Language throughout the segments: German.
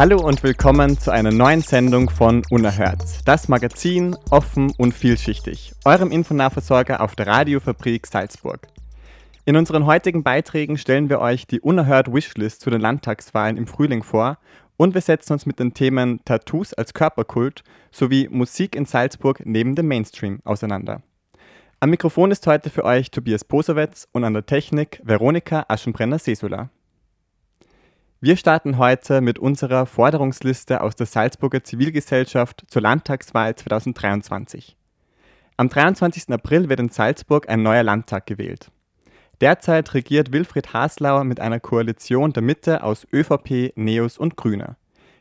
Hallo und willkommen zu einer neuen Sendung von Unerhört. Das Magazin offen und vielschichtig. Eurem Infonahversorger auf der Radiofabrik Salzburg. In unseren heutigen Beiträgen stellen wir euch die Unerhört Wishlist zu den Landtagswahlen im Frühling vor und wir setzen uns mit den Themen Tattoos als Körperkult sowie Musik in Salzburg neben dem Mainstream auseinander. Am Mikrofon ist heute für euch Tobias Posowetz und an der Technik Veronika Aschenbrenner-Sesula. Wir starten heute mit unserer Forderungsliste aus der Salzburger Zivilgesellschaft zur Landtagswahl 2023. Am 23. April wird in Salzburg ein neuer Landtag gewählt. Derzeit regiert Wilfried Haslauer mit einer Koalition der Mitte aus ÖVP, Neos und Grüne.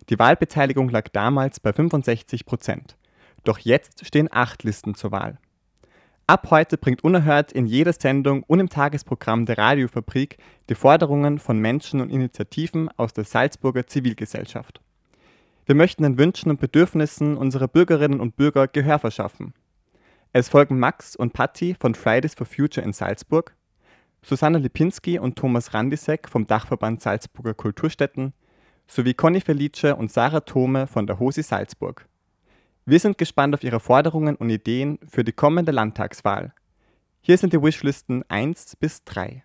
Die Wahlbeteiligung lag damals bei 65 Prozent. Doch jetzt stehen acht Listen zur Wahl. Ab heute bringt Unerhört in jeder Sendung und im Tagesprogramm der Radiofabrik die Forderungen von Menschen und Initiativen aus der Salzburger Zivilgesellschaft. Wir möchten den Wünschen und Bedürfnissen unserer Bürgerinnen und Bürger Gehör verschaffen. Es folgen Max und Patti von Fridays for Future in Salzburg, Susanne Lipinski und Thomas Randisek vom Dachverband Salzburger Kulturstätten sowie Conny Felice und Sarah Thome von der HOSI Salzburg. Wir sind gespannt auf Ihre Forderungen und Ideen für die kommende Landtagswahl. Hier sind die Wishlisten 1 bis 3.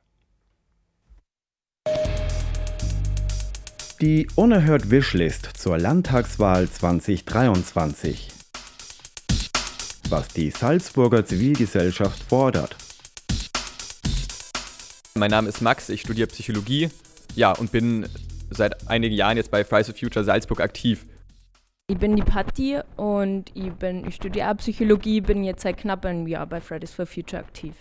Die Unerhört Wishlist zur Landtagswahl 2023. Was die Salzburger Zivilgesellschaft fordert. Mein Name ist Max, ich studiere Psychologie ja, und bin seit einigen Jahren jetzt bei Fridays for Future Salzburg aktiv. Ich bin die Patti und ich, ich studiere auch Psychologie, bin jetzt seit knapp einem Jahr bei Fridays for Future aktiv.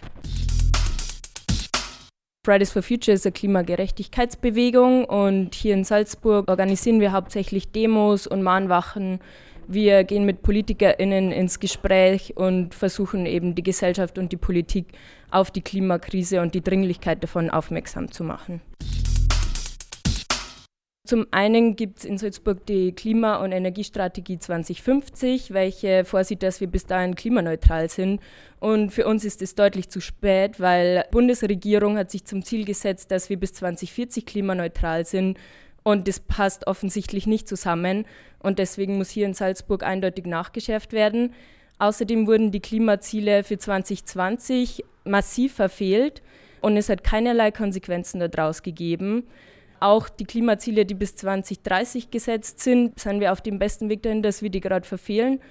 Fridays for Future ist eine Klimagerechtigkeitsbewegung und hier in Salzburg organisieren wir hauptsächlich Demos und Mahnwachen. Wir gehen mit PolitikerInnen ins Gespräch und versuchen eben die Gesellschaft und die Politik auf die Klimakrise und die Dringlichkeit davon aufmerksam zu machen. Zum einen gibt es in Salzburg die Klima- und Energiestrategie 2050, welche vorsieht, dass wir bis dahin klimaneutral sind. Und für uns ist es deutlich zu spät, weil die Bundesregierung hat sich zum Ziel gesetzt, dass wir bis 2040 klimaneutral sind. Und das passt offensichtlich nicht zusammen. Und deswegen muss hier in Salzburg eindeutig nachgeschärft werden. Außerdem wurden die Klimaziele für 2020 massiv verfehlt und es hat keinerlei Konsequenzen daraus gegeben. Auch die Klimaziele, die bis 2030 gesetzt sind, sind wir auf dem besten Weg dahin, dass wir die gerade verfehlen.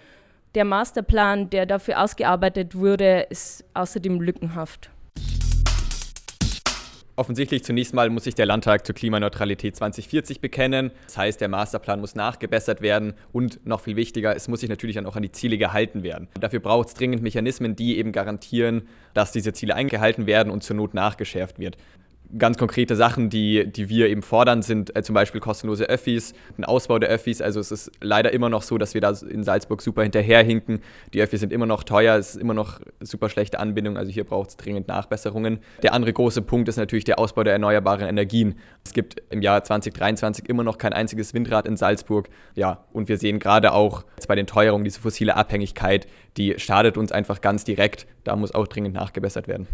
Der Masterplan, der dafür ausgearbeitet wurde, ist außerdem lückenhaft. Offensichtlich zunächst mal muss sich der Landtag zur Klimaneutralität 2040 bekennen. Das heißt, der Masterplan muss nachgebessert werden und noch viel wichtiger, es muss sich natürlich dann auch an die Ziele gehalten werden. Dafür braucht es dringend Mechanismen, die eben garantieren, dass diese Ziele eingehalten werden und zur Not nachgeschärft wird ganz konkrete Sachen, die, die wir eben fordern, sind äh, zum Beispiel kostenlose Öffis, ein Ausbau der Öffis. Also es ist leider immer noch so, dass wir da in Salzburg super hinterherhinken. Die Öffis sind immer noch teuer, es ist immer noch super schlechte Anbindung. Also hier braucht es dringend Nachbesserungen. Der andere große Punkt ist natürlich der Ausbau der erneuerbaren Energien. Es gibt im Jahr 2023 immer noch kein einziges Windrad in Salzburg. Ja, und wir sehen gerade auch bei den Teuerungen diese fossile Abhängigkeit, die schadet uns einfach ganz direkt. Da muss auch dringend nachgebessert werden.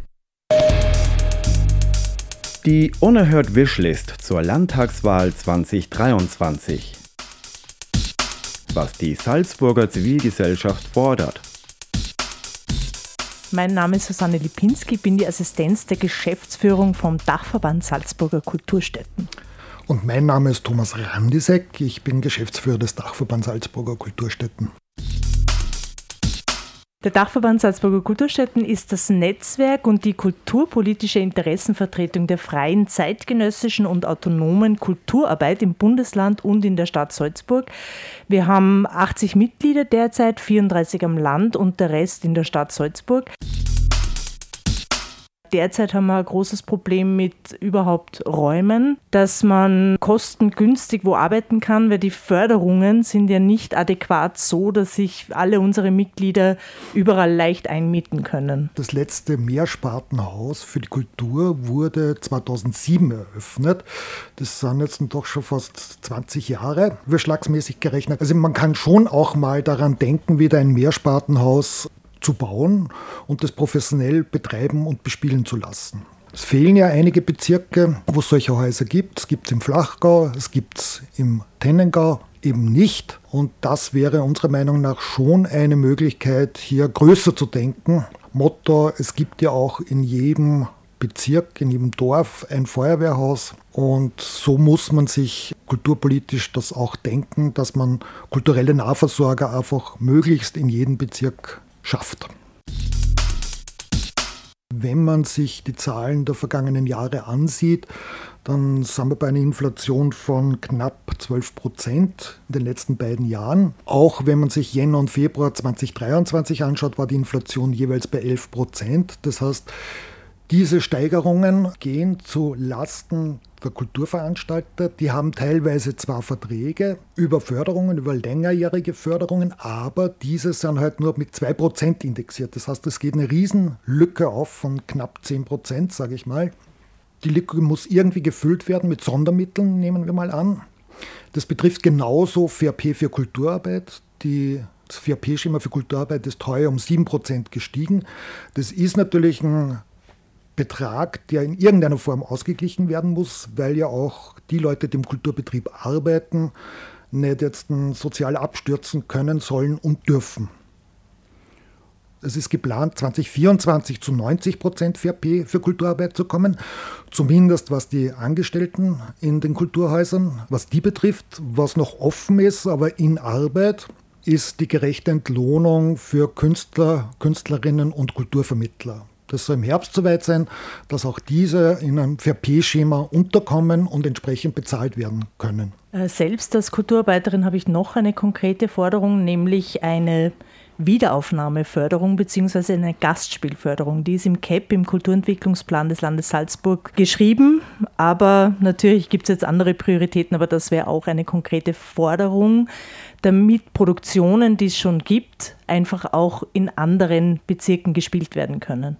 Die Unerhört Wishlist zur Landtagswahl 2023. Was die Salzburger Zivilgesellschaft fordert. Mein Name ist Susanne Lipinski, bin die Assistenz der Geschäftsführung vom Dachverband Salzburger Kulturstätten. Und mein Name ist Thomas Randisek, ich bin Geschäftsführer des Dachverbands Salzburger Kulturstätten. Der Dachverband Salzburger Kulturstätten ist das Netzwerk und die kulturpolitische Interessenvertretung der freien, zeitgenössischen und autonomen Kulturarbeit im Bundesland und in der Stadt Salzburg. Wir haben 80 Mitglieder derzeit, 34 am Land und der Rest in der Stadt Salzburg. Derzeit haben wir ein großes Problem mit überhaupt Räumen, dass man kostengünstig wo arbeiten kann, weil die Förderungen sind ja nicht adäquat so, dass sich alle unsere Mitglieder überall leicht einmieten können. Das letzte Mehrspartenhaus für die Kultur wurde 2007 eröffnet. Das sind jetzt doch schon fast 20 Jahre, überschlagsmäßig gerechnet. Also man kann schon auch mal daran denken, wieder ein Mehrspartenhaus zu bauen und das professionell betreiben und bespielen zu lassen. Es fehlen ja einige Bezirke, wo es solche Häuser gibt. Es gibt es im Flachgau, es gibt es im Tennengau eben nicht. Und das wäre unserer Meinung nach schon eine Möglichkeit, hier größer zu denken. Motto, es gibt ja auch in jedem Bezirk, in jedem Dorf ein Feuerwehrhaus. Und so muss man sich kulturpolitisch das auch denken, dass man kulturelle Nahversorger einfach möglichst in jedem Bezirk schafft. Wenn man sich die Zahlen der vergangenen Jahre ansieht, dann sind wir bei einer Inflation von knapp 12 Prozent in den letzten beiden Jahren. Auch wenn man sich Jänner und Februar 2023 anschaut, war die Inflation jeweils bei 11 Prozent. Das heißt, diese Steigerungen gehen zu Lasten der Kulturveranstalter. Die haben teilweise zwar Verträge über Förderungen, über längerjährige Förderungen, aber diese sind halt nur mit 2% indexiert. Das heißt, es geht eine Riesenlücke auf von knapp 10%, sage ich mal. Die Lücke muss irgendwie gefüllt werden mit Sondermitteln, nehmen wir mal an. Das betrifft genauso FRP für Kulturarbeit. Die das FRP-Schema für Kulturarbeit ist heuer um 7% gestiegen. Das ist natürlich ein Betrag, der in irgendeiner Form ausgeglichen werden muss, weil ja auch die Leute, die im Kulturbetrieb arbeiten, nicht jetzt sozial abstürzen können, sollen und dürfen. Es ist geplant, 2024 zu 90 Prozent FRP für Kulturarbeit zu kommen, zumindest was die Angestellten in den Kulturhäusern, was die betrifft. Was noch offen ist, aber in Arbeit, ist die gerechte Entlohnung für Künstler, Künstlerinnen und Kulturvermittler. Das soll im Herbst soweit sein, dass auch diese in einem VP-Schema unterkommen und entsprechend bezahlt werden können. Äh, selbst als Kulturarbeiterin habe ich noch eine konkrete Forderung, nämlich eine Wiederaufnahmeförderung bzw. eine Gastspielförderung. Die ist im CAP, im Kulturentwicklungsplan des Landes Salzburg, geschrieben. Aber natürlich gibt es jetzt andere Prioritäten, aber das wäre auch eine konkrete Forderung, damit Produktionen, die es schon gibt, einfach auch in anderen Bezirken gespielt werden können.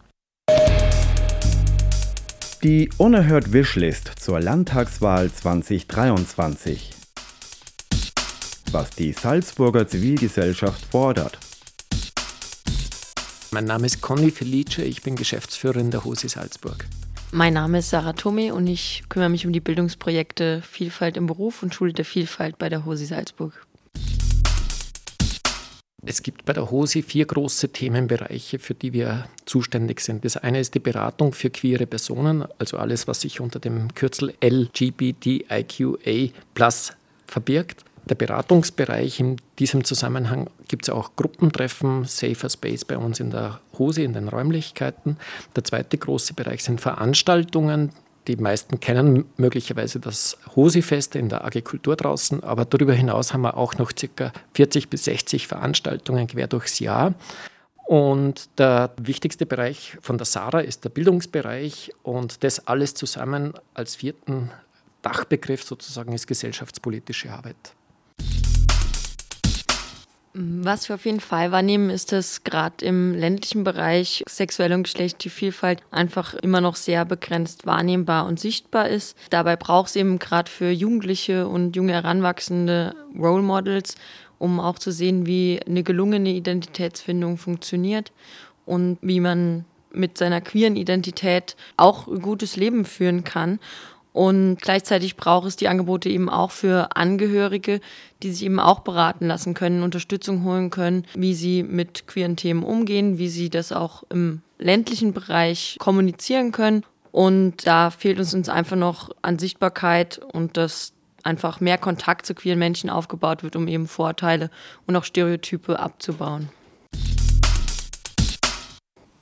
Die Unerhört Wishlist zur Landtagswahl 2023. Was die Salzburger Zivilgesellschaft fordert. Mein Name ist Conny Felice, ich bin Geschäftsführerin der HOSI Salzburg. Mein Name ist Sarah Tome und ich kümmere mich um die Bildungsprojekte Vielfalt im Beruf und Schule der Vielfalt bei der HOSI Salzburg. Es gibt bei der HOSI vier große Themenbereiche, für die wir zuständig sind. Das eine ist die Beratung für queere Personen, also alles, was sich unter dem Kürzel LGBTIQA Plus verbirgt. Der Beratungsbereich in diesem Zusammenhang gibt es auch Gruppentreffen, Safer Space bei uns in der HOSI, in den Räumlichkeiten. Der zweite große Bereich sind Veranstaltungen, die meisten kennen möglicherweise das Hosi-Fest in der Agrikultur draußen, aber darüber hinaus haben wir auch noch ca. 40 bis 60 Veranstaltungen quer durchs Jahr. Und der wichtigste Bereich von der Sarah ist der Bildungsbereich und das alles zusammen als vierten Dachbegriff sozusagen ist gesellschaftspolitische Arbeit. Was wir auf jeden Fall wahrnehmen, ist, dass gerade im ländlichen Bereich sexuelle und geschlechtliche Vielfalt einfach immer noch sehr begrenzt wahrnehmbar und sichtbar ist. Dabei braucht es eben gerade für Jugendliche und junge Heranwachsende Role Models, um auch zu sehen, wie eine gelungene Identitätsfindung funktioniert und wie man mit seiner queeren Identität auch ein gutes Leben führen kann. Und gleichzeitig braucht es die Angebote eben auch für Angehörige, die sich eben auch beraten lassen können, Unterstützung holen können, wie sie mit queeren Themen umgehen, wie sie das auch im ländlichen Bereich kommunizieren können. Und da fehlt uns, uns einfach noch an Sichtbarkeit und dass einfach mehr Kontakt zu queeren Menschen aufgebaut wird, um eben Vorteile und auch Stereotype abzubauen.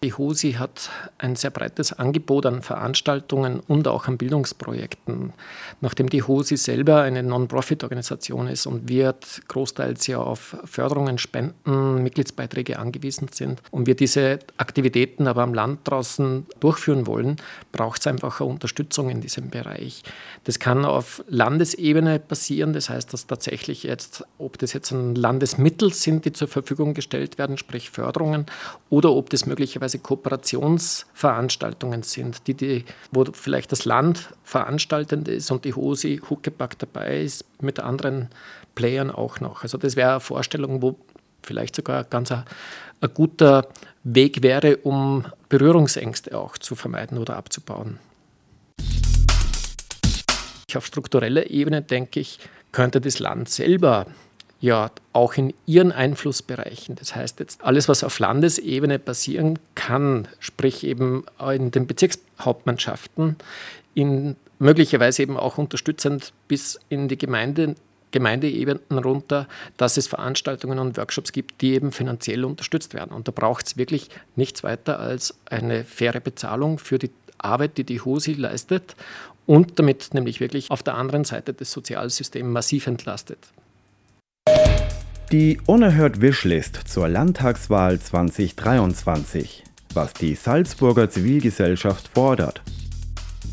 Die HOSI hat ein sehr breites Angebot an Veranstaltungen und auch an Bildungsprojekten. Nachdem die HOSI selber eine Non-Profit-Organisation ist und wir großteils ja auf Förderungen, Spenden, Mitgliedsbeiträge angewiesen sind und wir diese Aktivitäten aber am Land draußen durchführen wollen, braucht es einfach eine Unterstützung in diesem Bereich. Das kann auf Landesebene passieren, das heißt, dass tatsächlich jetzt, ob das jetzt ein Landesmittel sind, die zur Verfügung gestellt werden, sprich Förderungen, oder ob das möglicherweise teilweise Kooperationsveranstaltungen sind, die, die, wo vielleicht das Land veranstaltend ist und die HOSI Huckepack dabei ist, mit anderen Playern auch noch. Also das wäre eine Vorstellung, wo vielleicht sogar ganz ein, ein guter Weg wäre, um Berührungsängste auch zu vermeiden oder abzubauen. Auf struktureller Ebene denke ich, könnte das Land selber ja auch in ihren Einflussbereichen. Das heißt jetzt alles, was auf Landesebene passieren kann, sprich eben in den Bezirkshauptmannschaften, in möglicherweise eben auch unterstützend bis in die Gemeinde, Gemeindeebenen runter, dass es Veranstaltungen und Workshops gibt, die eben finanziell unterstützt werden. Und da braucht es wirklich nichts weiter als eine faire Bezahlung für die Arbeit, die die HOSI leistet und damit nämlich wirklich auf der anderen Seite das Sozialsystem massiv entlastet. Die Unerhört Wishlist zur Landtagswahl 2023. Was die Salzburger Zivilgesellschaft fordert.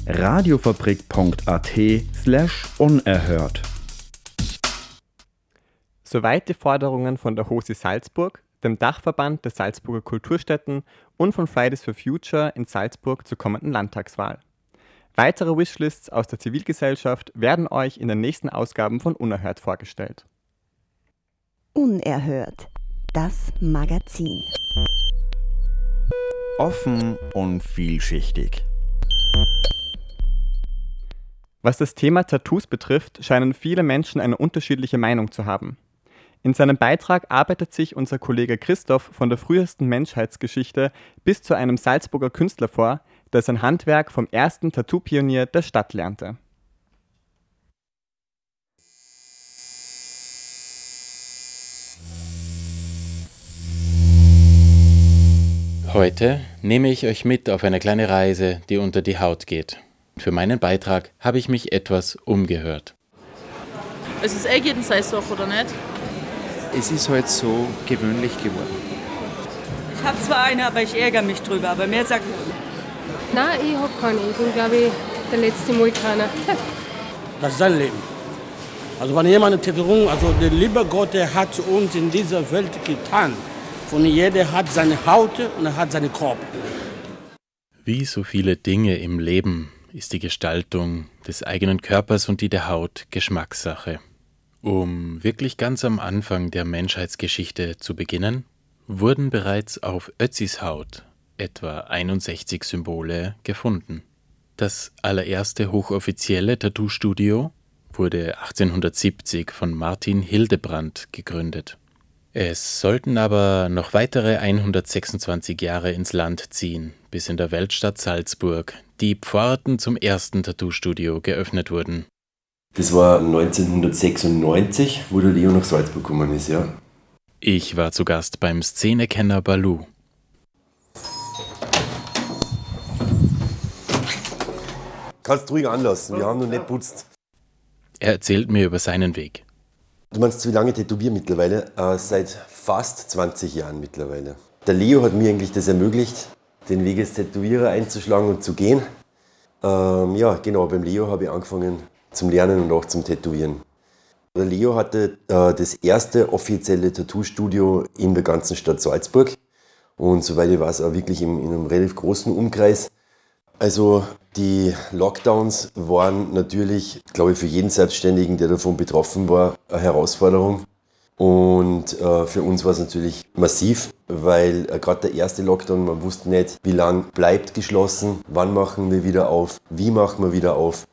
Radiofabrik.at slash unerhört. Soweit die Forderungen von der HOSI Salzburg, dem Dachverband der Salzburger Kulturstätten und von Fridays for Future in Salzburg zur kommenden Landtagswahl. Weitere Wishlists aus der Zivilgesellschaft werden euch in den nächsten Ausgaben von Unerhört vorgestellt. Unerhört. Das Magazin. Offen und vielschichtig. Was das Thema Tattoos betrifft, scheinen viele Menschen eine unterschiedliche Meinung zu haben. In seinem Beitrag arbeitet sich unser Kollege Christoph von der frühesten Menschheitsgeschichte bis zu einem Salzburger Künstler vor, der sein Handwerk vom ersten Tattoo-Pionier der Stadt lernte. Heute nehme ich euch mit auf eine kleine Reise, die unter die Haut geht. Für meinen Beitrag habe ich mich etwas umgehört. Es ist eh jeden Sache, oder nicht? Es ist halt so gewöhnlich geworden. Ich habe zwar eine, aber ich ärgere mich drüber. Aber mehr sagt. Nein, ich habe keine. Ich bin, glaube ich, der letzte Mohikaner. das ist sein Leben. Also wenn jemand eine Tätowierung, also der liebe Gott, der hat uns in dieser Welt getan. Und jeder hat seine Haut und er hat seinen Kopf. Wie so viele Dinge im Leben ist die Gestaltung des eigenen Körpers und die der Haut Geschmackssache. Um wirklich ganz am Anfang der Menschheitsgeschichte zu beginnen, wurden bereits auf Ötzis Haut etwa 61 Symbole gefunden. Das allererste hochoffizielle Tattoo-Studio wurde 1870 von Martin Hildebrandt gegründet. Es sollten aber noch weitere 126 Jahre ins Land ziehen, bis in der Weltstadt Salzburg die Pforten zum ersten Tattoo-Studio geöffnet wurden. Das war 1996, wo der Leo nach Salzburg gekommen ist, ja. Ich war zu Gast beim Szenekenner Balu. Kannst ruhig anlassen, wir haben noch nicht putzt. Er erzählt mir über seinen Weg. Du meinst, wie lange tätowiere mittlerweile? Äh, seit fast 20 Jahren mittlerweile. Der Leo hat mir eigentlich das ermöglicht, den Weg als Tätowierer einzuschlagen und zu gehen. Ähm, ja, genau, beim Leo habe ich angefangen zum Lernen und auch zum Tätowieren. Der Leo hatte äh, das erste offizielle Tattoo-Studio in der ganzen Stadt Salzburg und soweit ich weiß auch wirklich in, in einem relativ großen Umkreis. Also die Lockdowns waren natürlich, glaube ich, für jeden Selbstständigen, der davon betroffen war, eine Herausforderung. Und äh, für uns war es natürlich massiv, weil äh, gerade der erste Lockdown, man wusste nicht, wie lang bleibt geschlossen, wann machen wir wieder auf, wie machen wir wieder auf,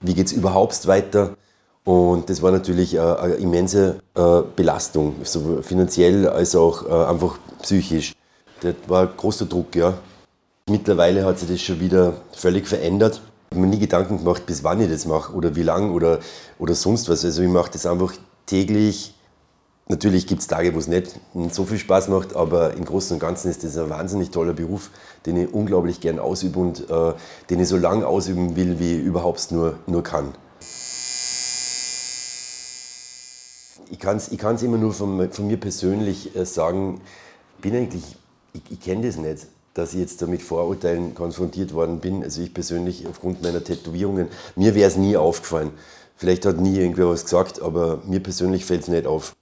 wie geht es überhaupt weiter. Und das war natürlich äh, eine immense äh, Belastung, sowohl finanziell als auch äh, einfach psychisch. Das war großer Druck, ja. Mittlerweile hat sich das schon wieder völlig verändert. Ich habe mir nie Gedanken gemacht, bis wann ich das mache oder wie lang oder, oder sonst was. Also ich mache das einfach täglich Natürlich gibt es Tage, wo es nicht so viel Spaß macht, aber im Großen und Ganzen ist das ein wahnsinnig toller Beruf, den ich unglaublich gern ausübe und äh, den ich so lange ausüben will, wie ich überhaupt nur, nur kann. Ich kann es ich immer nur von, von mir persönlich äh, sagen, bin eigentlich, ich, ich kenne das nicht, dass ich jetzt da mit Vorurteilen konfrontiert worden bin. Also ich persönlich aufgrund meiner Tätowierungen, mir wäre es nie aufgefallen. Vielleicht hat nie irgendwer was gesagt, aber mir persönlich fällt es nicht auf.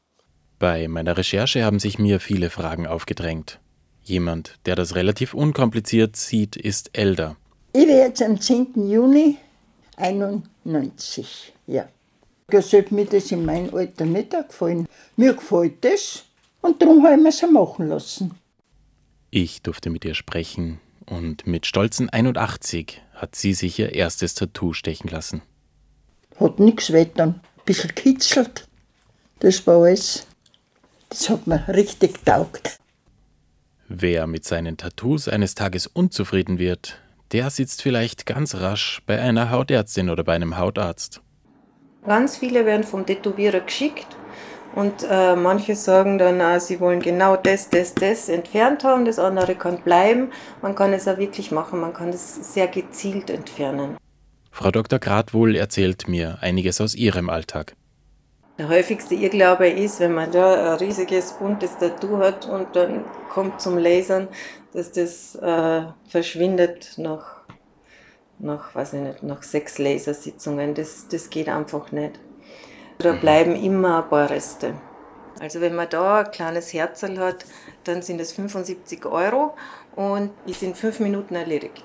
Bei meiner Recherche haben sich mir viele Fragen aufgedrängt. Jemand, der das relativ unkompliziert sieht, ist Elder. Ich werde jetzt am 10. Juni 91. Ja. Das hat mir das in meinem Alter nicht gefallen. Mir gefällt das und darum habe ich mir es machen lassen. Ich durfte mit ihr sprechen und mit stolzen 81 hat sie sich ihr erstes Tattoo stechen lassen. Hat nichts weiter, ein bisschen kitzelt. Das war alles. Das hat mir richtig taugt. Wer mit seinen Tattoos eines Tages unzufrieden wird, der sitzt vielleicht ganz rasch bei einer Hautärztin oder bei einem Hautarzt. Ganz viele werden vom Tätowierer geschickt und äh, manche sagen dann, äh, sie wollen genau das, das, das entfernt haben, das andere kann bleiben. Man kann es auch wirklich machen, man kann es sehr gezielt entfernen. Frau Dr. Gradwohl erzählt mir einiges aus ihrem Alltag. Der häufigste Irrglaube ist, wenn man da ein riesiges buntes Tattoo hat und dann kommt zum Lasern, dass das äh, verschwindet nach, nach, weiß ich nicht, nach sechs Lasersitzungen. Das, das geht einfach nicht. Da mhm. bleiben immer ein paar Reste. Also wenn man da ein kleines Herzl hat, dann sind es 75 Euro und ist in fünf Minuten erledigt.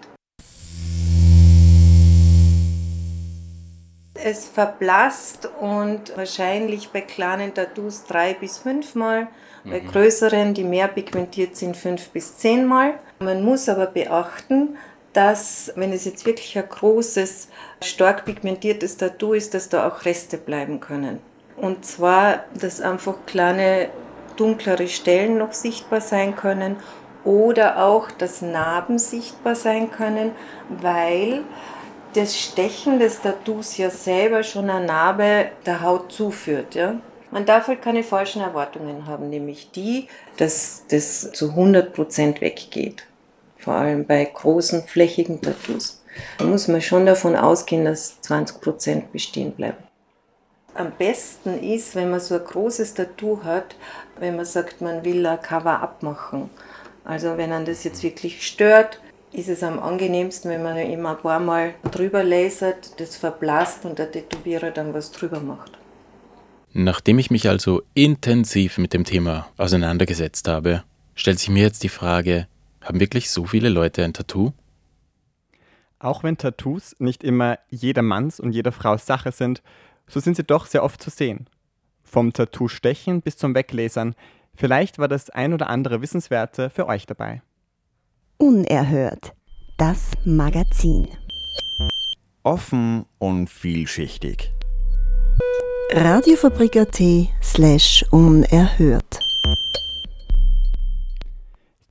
es verblasst und wahrscheinlich bei kleinen Tattoos drei bis fünfmal, mhm. bei größeren, die mehr pigmentiert sind, fünf bis zehnmal. Man muss aber beachten, dass, wenn es jetzt wirklich ein großes, stark pigmentiertes Tattoo ist, dass da auch Reste bleiben können. Und zwar, dass einfach kleine, dunklere Stellen noch sichtbar sein können oder auch, dass Narben sichtbar sein können, weil das Stechen des Tattoos ja selber schon eine Narbe der Haut zuführt. Ja? Man darf halt keine falschen Erwartungen haben, nämlich die, dass das zu 100% weggeht. Vor allem bei großen, flächigen Tattoos. Da muss man schon davon ausgehen, dass 20% bestehen bleiben. Am besten ist, wenn man so ein großes Tattoo hat, wenn man sagt, man will ein Cover-up machen. Also wenn man das jetzt wirklich stört, ist es am angenehmsten, wenn man immer ein paar Mal drüber lasert, das verblasst und der Tätowierer dann was drüber macht. Nachdem ich mich also intensiv mit dem Thema auseinandergesetzt habe, stellt sich mir jetzt die Frage, haben wirklich so viele Leute ein Tattoo? Auch wenn Tattoos nicht immer jedermanns und jeder Frau's Sache sind, so sind sie doch sehr oft zu sehen. Vom Tattoo-Stechen bis zum Weglasern, vielleicht war das ein oder andere Wissenswerte für euch dabei. Unerhört. Das Magazin. Offen und vielschichtig. Radiofabrik.at slash unerhört.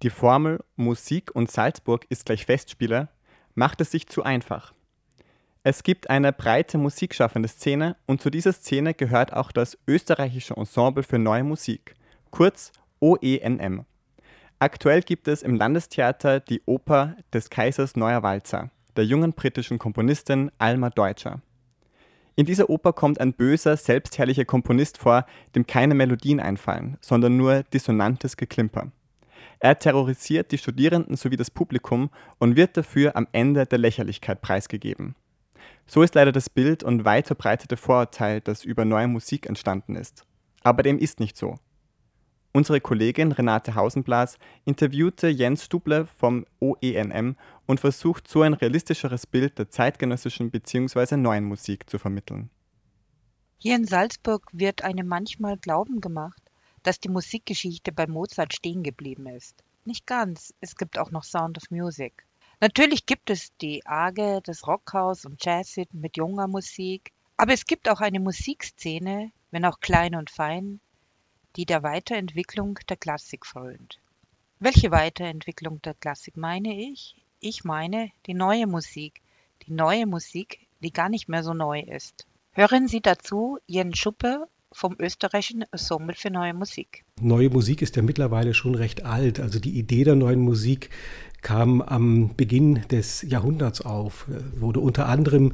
Die Formel Musik und Salzburg ist gleich Festspiele macht es sich zu einfach. Es gibt eine breite musikschaffende Szene und zu dieser Szene gehört auch das österreichische Ensemble für neue Musik, kurz OENM. Aktuell gibt es im Landestheater die Oper des Kaisers Neuer Walzer der jungen britischen Komponistin Alma Deutscher. In dieser Oper kommt ein böser, selbstherrlicher Komponist vor, dem keine Melodien einfallen, sondern nur dissonantes Geklimper. Er terrorisiert die Studierenden sowie das Publikum und wird dafür am Ende der Lächerlichkeit preisgegeben. So ist leider das Bild und weit verbreitete Vorurteil, das über neue Musik entstanden ist. Aber dem ist nicht so. Unsere Kollegin Renate Hausenblas interviewte Jens Stuble vom OENM und versucht so ein realistischeres Bild der zeitgenössischen bzw. neuen Musik zu vermitteln. Hier in Salzburg wird einem manchmal Glauben gemacht, dass die Musikgeschichte bei Mozart stehen geblieben ist. Nicht ganz, es gibt auch noch Sound of Music. Natürlich gibt es die Arge, das Rockhaus und Jazzit mit junger Musik, aber es gibt auch eine Musikszene, wenn auch klein und fein, die der Weiterentwicklung der Klassik frönt. Welche Weiterentwicklung der Klassik meine ich? Ich meine die neue Musik, die neue Musik, die gar nicht mehr so neu ist. Hören Sie dazu Jens Schuppe vom österreichischen Ensemble für neue Musik. Neue Musik ist ja mittlerweile schon recht alt. Also die Idee der neuen Musik kam am Beginn des Jahrhunderts auf, wurde unter anderem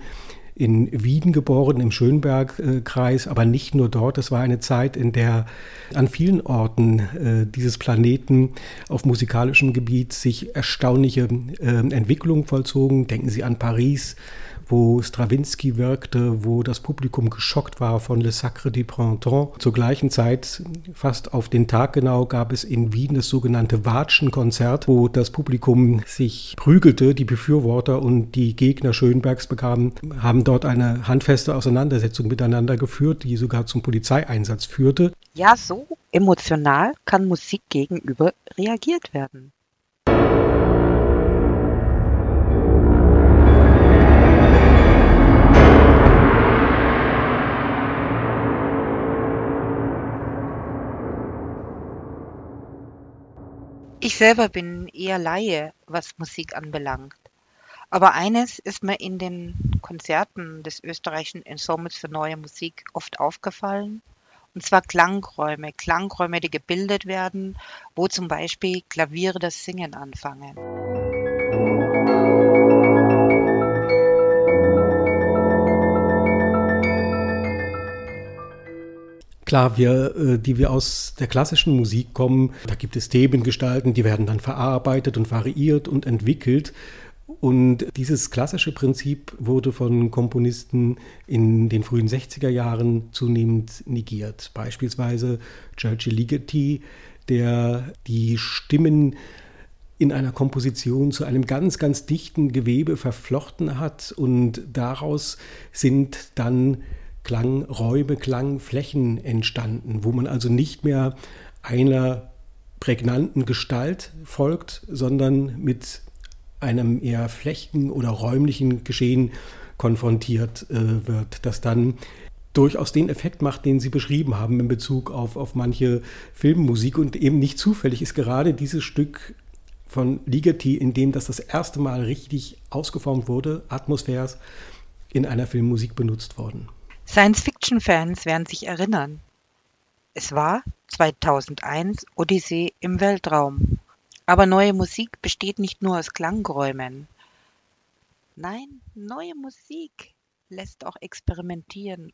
in Wien geboren, im Schönbergkreis, aber nicht nur dort. Es war eine Zeit, in der an vielen Orten äh, dieses Planeten auf musikalischem Gebiet sich erstaunliche äh, Entwicklungen vollzogen. Denken Sie an Paris, wo Stravinsky wirkte, wo das Publikum geschockt war von Le Sacre du Printemps. Zur gleichen Zeit, fast auf den Tag genau, gab es in Wien das sogenannte Watschenkonzert, wo das Publikum sich prügelte, die Befürworter und die Gegner Schönbergs bekamen, haben dort eine handfeste Auseinandersetzung miteinander geführt, die sogar zum Polizeieinsatz führte. Ja, so emotional kann Musik gegenüber reagiert werden. Ich selber bin eher Laie, was Musik anbelangt. Aber eines ist mir in den Konzerten des österreichischen Ensembles für neue Musik oft aufgefallen, und zwar Klangräume, Klangräume, die gebildet werden, wo zum Beispiel Klaviere das Singen anfangen. Klar, wir, äh, die wir aus der klassischen Musik kommen, da gibt es Themengestalten, die werden dann verarbeitet und variiert und entwickelt. Und dieses klassische Prinzip wurde von Komponisten in den frühen 60er Jahren zunehmend negiert. Beispielsweise Churchill Ligeti, der die Stimmen in einer Komposition zu einem ganz, ganz dichten Gewebe verflochten hat und daraus sind dann Klangräume, Klangflächen entstanden, wo man also nicht mehr einer prägnanten Gestalt folgt, sondern mit einem eher flächen- oder räumlichen Geschehen konfrontiert äh, wird, das dann durchaus den Effekt macht, den Sie beschrieben haben in Bezug auf, auf manche Filmmusik. Und eben nicht zufällig ist gerade dieses Stück von Ligeti, in dem das das erste Mal richtig ausgeformt wurde, Atmosphärs, in einer Filmmusik benutzt worden. Science-Fiction-Fans werden sich erinnern. Es war 2001 Odyssee im Weltraum. Aber neue Musik besteht nicht nur aus Klangräumen. Nein, neue Musik lässt auch experimentieren.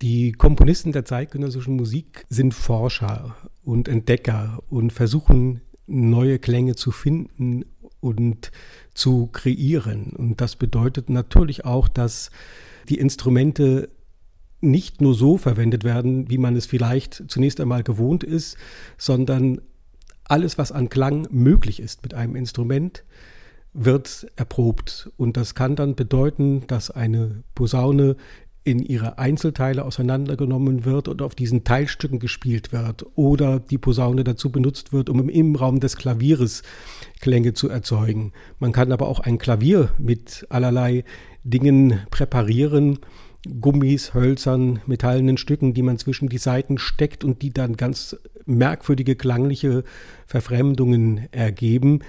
Die Komponisten der zeitgenössischen Musik sind Forscher und Entdecker und versuchen neue Klänge zu finden und zu kreieren. Und das bedeutet natürlich auch, dass die Instrumente nicht nur so verwendet werden, wie man es vielleicht zunächst einmal gewohnt ist, sondern alles, was an Klang möglich ist mit einem Instrument, wird erprobt. Und das kann dann bedeuten, dass eine Posaune in ihre Einzelteile auseinandergenommen wird und auf diesen Teilstücken gespielt wird oder die Posaune dazu benutzt wird, um im Innenraum des Klavieres Klänge zu erzeugen. Man kann aber auch ein Klavier mit allerlei Dingen präparieren Gummis, Hölzern, metallenen Stücken, die man zwischen die Saiten steckt und die dann ganz merkwürdige klangliche Verfremdungen ergeben.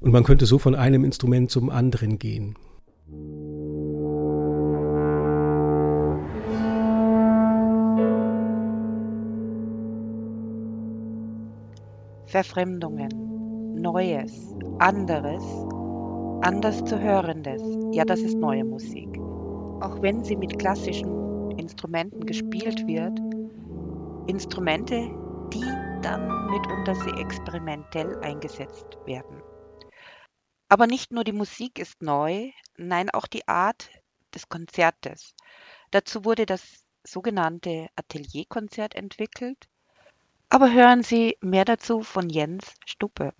Und man könnte so von einem Instrument zum anderen gehen. Verfremdungen, Neues, anderes, anders zu hörendes, ja, das ist neue Musik auch wenn sie mit klassischen Instrumenten gespielt wird, Instrumente, die dann mitunter sehr experimentell eingesetzt werden. Aber nicht nur die Musik ist neu, nein, auch die Art des Konzertes. Dazu wurde das sogenannte Atelierkonzert entwickelt. Aber hören Sie mehr dazu von Jens Stuppe.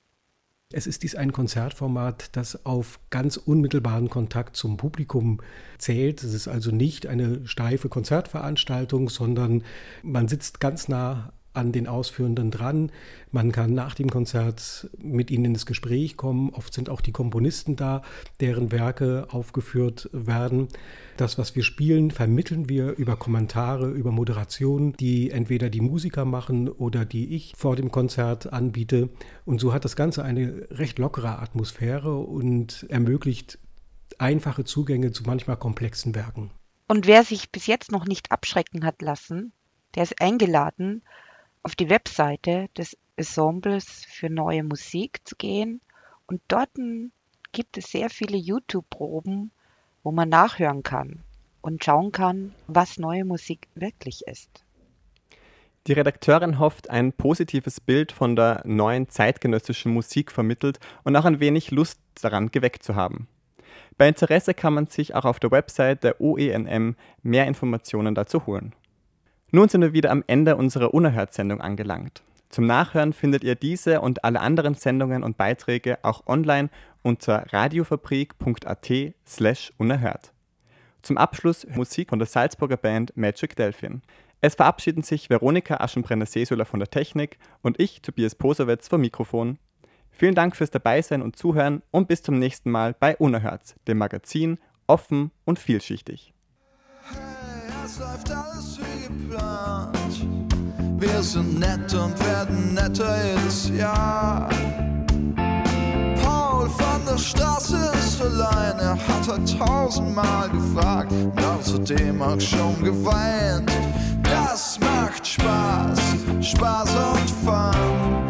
Es ist dies ein Konzertformat, das auf ganz unmittelbaren Kontakt zum Publikum zählt. Es ist also nicht eine steife Konzertveranstaltung, sondern man sitzt ganz nah an den Ausführenden dran. Man kann nach dem Konzert mit ihnen ins Gespräch kommen. Oft sind auch die Komponisten da, deren Werke aufgeführt werden. Das, was wir spielen, vermitteln wir über Kommentare, über Moderationen, die entweder die Musiker machen oder die ich vor dem Konzert anbiete. Und so hat das Ganze eine recht lockere Atmosphäre und ermöglicht einfache Zugänge zu manchmal komplexen Werken. Und wer sich bis jetzt noch nicht abschrecken hat lassen, Der ist eingeladen, auf die Webseite des Ensembles für neue Musik zu gehen und dort gibt es sehr viele YouTube-Proben, wo man nachhören kann und schauen kann, was neue Musik wirklich ist. Die Redakteurin hofft, ein positives Bild von der neuen zeitgenössischen Musik vermittelt und auch ein wenig Lust daran geweckt zu haben. Bei Interesse kann man sich auch auf der Website der OENM mehr Informationen dazu holen. Nun sind wir wieder am Ende unserer Unerhört-Sendung angelangt. Zum Nachhören findet ihr diese und alle anderen Sendungen und Beiträge auch online unter radiofabrik.at slash unerhört. Zum Abschluss Musik von der Salzburger Band Magic Delphin. Es verabschieden sich Veronika Aschenbrenner-Sesuler von der Technik und ich, Tobias Posowetz, vom Mikrofon. Vielen Dank fürs Dabeisein und Zuhören und bis zum nächsten Mal bei Unerhört, dem Magazin offen und vielschichtig. Hey, geplant. Wir sind nett und werden netter jedes Jahr. Paul von der Straße ist allein, er hat heute tausendmal gefragt und außerdem auch schon geweint. Das macht Spaß, Spaß und Fun,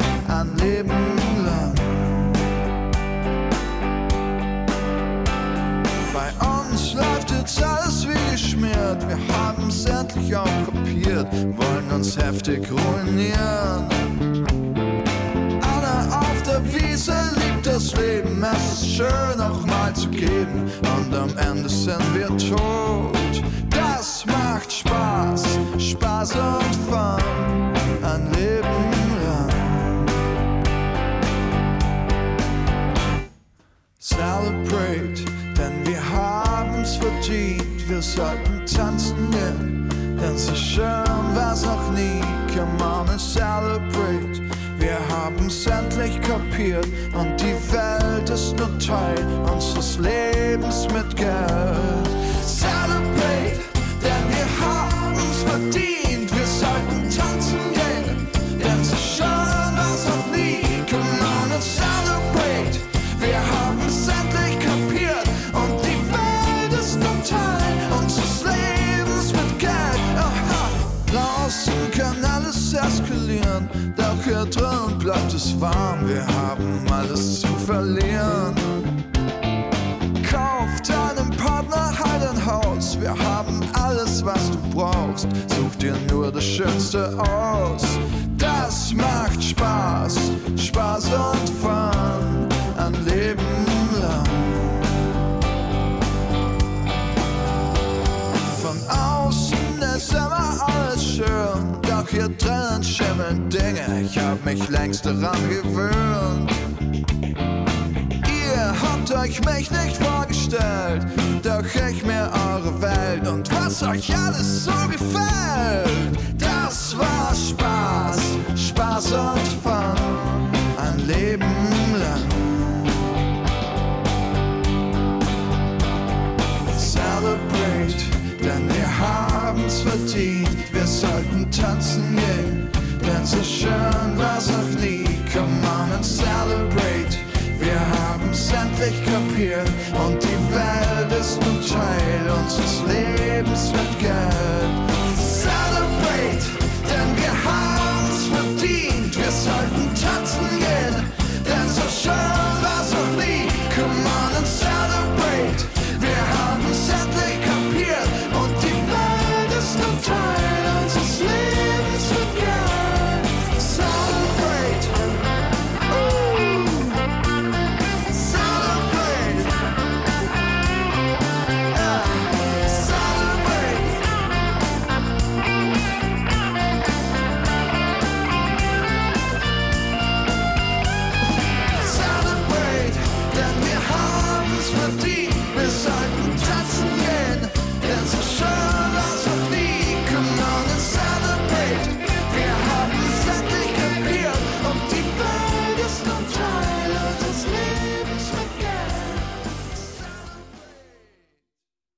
geschmiert, wir haben's endlich auch kapiert, wollen uns heftig ruinieren. Alle auf der Wiese liebt das Leben, es ist schön auch mal zu geben und am Ende sind wir tot. Das macht Spaß, Spaß und Fun, ein Leben lang. Celebrate, denn wir haben's verdient, wir sollten tanzen gehen, denn so schön war's noch nie. Come on and celebrate, wir haben's endlich kapiert und die Welt ist nur Teil unseres Lebens mit Geld. Celebrate, denn wir haben's verdient. Es warm. Wir haben alles zu verlieren. Kauf deinem Partner halt ein Haus. Wir haben alles, was du brauchst. Such dir nur das Schönste aus. Das macht Spaß, Spaß und Fun, Ich hab mich längst daran gewöhnt. Ihr habt euch mich nicht vorgestellt, doch ich mir eure Welt und was euch alles so gefällt. Das war Spaß, Spaß und Fun, ein Leben lang. Celebrate, denn wir haben's verdient. Wir sollten tanzen gehen, so schön war's noch nie. Come on and celebrate. Wir haben's endlich kapiert und die Welt ist nun Teil unseres Lebens mit Geld.